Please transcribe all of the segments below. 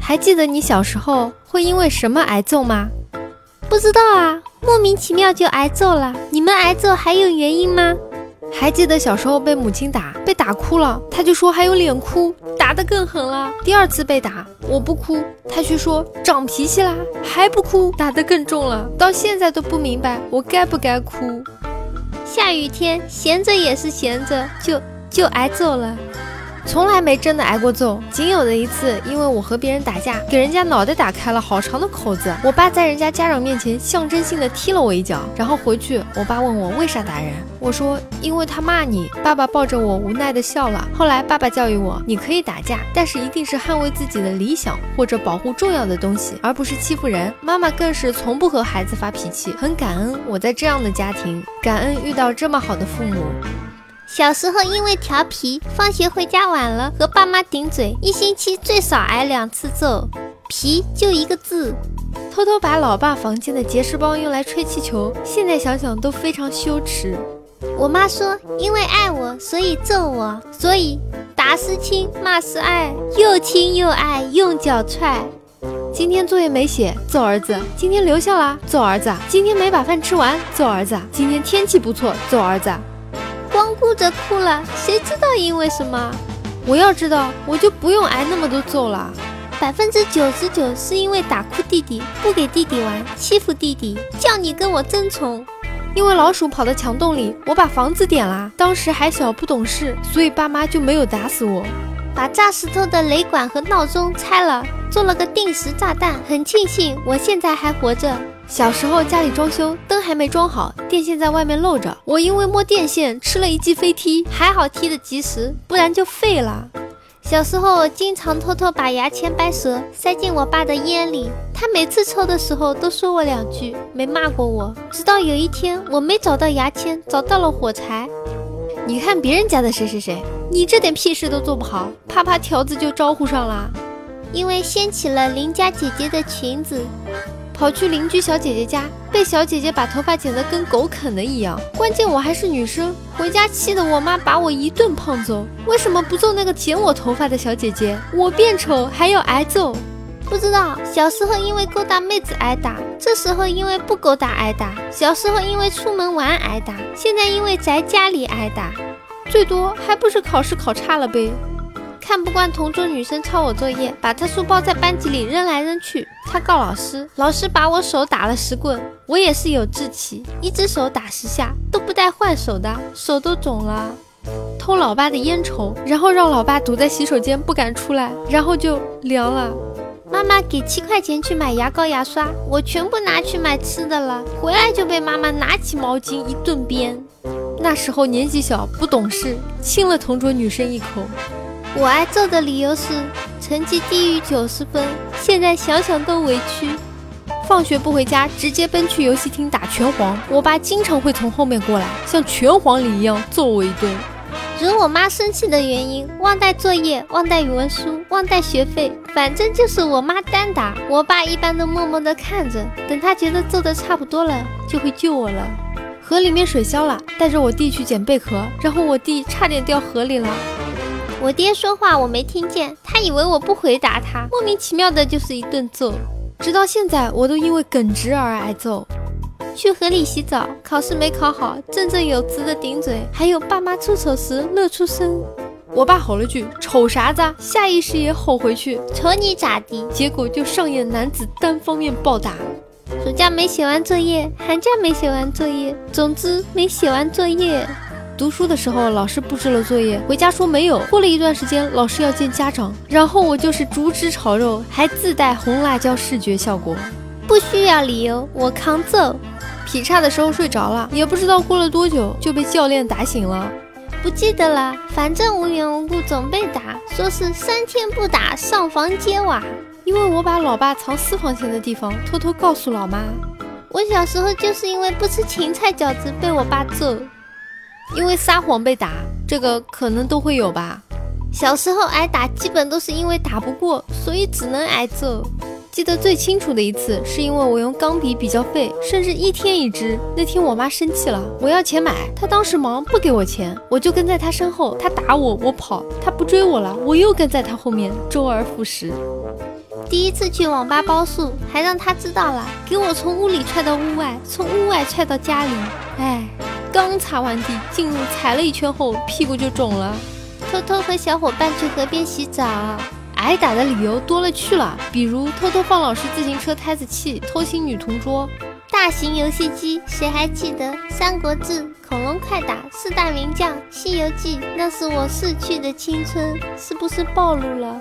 还记得你小时候会因为什么挨揍吗？不知道啊，莫名其妙就挨揍了。你们挨揍还有原因吗？还记得小时候被母亲打，被打哭了，他就说还有脸哭，打得更狠了。第二次被打，我不哭，他却说长脾气啦，还不哭，打得更重了。到现在都不明白我该不该哭。下雨天闲着也是闲着，就就挨揍了。从来没真的挨过揍，仅有的一次，因为我和别人打架，给人家脑袋打开了好长的口子。我爸在人家家长面前象征性的踢了我一脚，然后回去，我爸问我为啥打人，我说因为他骂你。爸爸抱着我无奈的笑了。后来爸爸教育我，你可以打架，但是一定是捍卫自己的理想或者保护重要的东西，而不是欺负人。妈妈更是从不和孩子发脾气，很感恩我在这样的家庭，感恩遇到这么好的父母。小时候因为调皮，放学回家晚了和爸妈顶嘴，一星期最少挨两次揍。皮就一个字，偷偷把老爸房间的结石包用来吹气球，现在想想都非常羞耻。我妈说，因为爱我，所以揍我，所以打是亲，骂是爱，又亲又爱，用脚踹。今天作业没写，揍儿子；今天留校啦，揍儿子；今天没把饭吃完，揍儿子；今天天气不错，揍儿子。光顾着哭了，谁知道因为什么？我要知道，我就不用挨那么多揍了。百分之九十九是因为打哭弟弟，不给弟弟玩，欺负弟弟，叫你跟我争宠。因为老鼠跑到墙洞里，我把房子点了。当时还小不懂事，所以爸妈就没有打死我。把炸石头的雷管和闹钟拆了，做了个定时炸弹。很庆幸我现在还活着。小时候家里装修，还没装好，电线在外面露着。我因为摸电线吃了一记飞踢，还好踢得及时，不然就废了。小时候我经常偷偷把牙签掰折塞进我爸的烟里，他每次抽的时候都说我两句，没骂过我。直到有一天我没找到牙签，找到了火柴。你看别人家的谁谁谁，你这点屁事都做不好，啪啪条子就招呼上了，因为掀起了邻家姐姐的裙子。跑去邻居小姐姐家，被小姐姐把头发剪得跟狗啃的一样。关键我还是女生，回家气得我妈把我一顿胖揍。为什么不揍那个剪我头发的小姐姐？我变丑还要挨揍？不知道。小时候因为勾搭妹子挨打，这时候因为不勾搭挨打。小时候因为出门玩挨打，现在因为宅家里挨打。最多还不是考试考差了呗。看不惯同桌女生抄我作业，把她书包在班级里扔来扔去，他告老师，老师把我手打了十棍。我也是有志气，一只手打十下都不带换手的，手都肿了。偷老爸的烟抽，然后让老爸堵在洗手间不敢出来，然后就凉了。妈妈给七块钱去买牙膏牙刷，我全部拿去买吃的了，回来就被妈妈拿起毛巾一顿鞭。那时候年纪小不懂事，亲了同桌女生一口。我挨揍的理由是成绩低于九十分，现在想想都委屈。放学不回家，直接奔去游戏厅打拳皇。我爸经常会从后面过来，像拳皇里一样揍我一顿。惹我妈生气的原因：忘带作业、忘带语文书、忘带学费，反正就是我妈单打。我爸一般都默默地看着，等他觉得揍得差不多了，就会救我了。河里面水消了，带着我弟去捡贝壳，然后我弟差点掉河里了。我爹说话我没听见，他以为我不回答他，莫名其妙的就是一顿揍，直到现在我都因为耿直而挨揍。去河里洗澡，考试没考好，振振有词的顶嘴，还有爸妈出丑时乐出声。我爸吼了句“丑啥子”，下意识也吼回去“瞅你咋的”，结果就上演男子单方面暴打。暑假没写完作业，寒假没写完作业，总之没写完作业。读书的时候，老师布置了作业，回家说没有。过了一段时间，老师要见家长，然后我就是竹枝炒肉，还自带红辣椒视觉效果，不需要理由，我扛揍。劈叉的时候睡着了，也不知道过了多久就被教练打醒了，不记得了，反正无缘无故总被打，说是三天不打上房揭瓦，因为我把老爸藏私房钱的地方偷偷告诉老妈。我小时候就是因为不吃芹菜饺子被我爸揍。因为撒谎被打，这个可能都会有吧。小时候挨打基本都是因为打不过，所以只能挨揍。记得最清楚的一次，是因为我用钢笔比较废，甚至一天一支。那天我妈生气了，我要钱买，她当时忙不给我钱，我就跟在她身后，她打我我跑，她不追我了，我又跟在她后面，周而复始。第一次去网吧包宿，还让她知道了，给我从屋里踹到屋外，从屋外踹到家里。哎，刚擦完地，进入踩了一圈后，屁股就肿了。偷偷和小伙伴去河边洗澡，挨打的理由多了去了，比如偷偷放老师自行车胎子气，偷亲女同桌。大型游戏机，谁还记得《三国志》？恐龙快打，四大名将，《西游记》，那是我逝去的青春，是不是暴露了？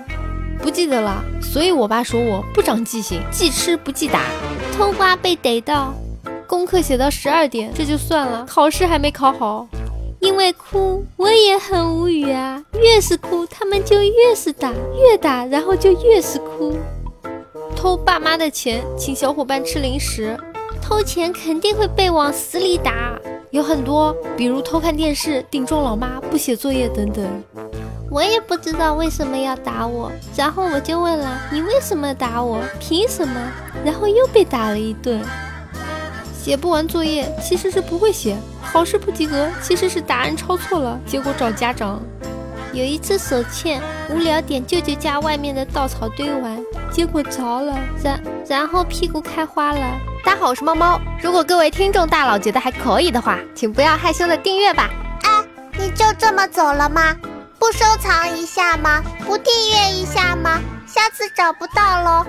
不记得了，所以我爸说我不长记性，记吃不记打。偷瓜被逮到，功课写到十二点，这就算了，考试还没考好。因为哭，我也很无语啊，越是哭，他们就越是打，越打，然后就越是哭。偷爸妈的钱，请小伙伴吃零食。偷钱肯定会被往死里打，有很多，比如偷看电视、顶撞老妈、不写作业等等。我也不知道为什么要打我，然后我就问了：“你为什么打我？凭什么？”然后又被打了一顿。写不完作业其实是不会写，考试不及格其实是答案抄错了，结果找家长。有一次手欠，无聊点舅舅家外面的稻草堆玩，结果着了，然然后屁股开花了。大家好，我是猫猫。如果各位听众大佬觉得还可以的话，请不要害羞的订阅吧。哎，你就这么走了吗？不收藏一下吗？不订阅一下吗？下次找不到喽。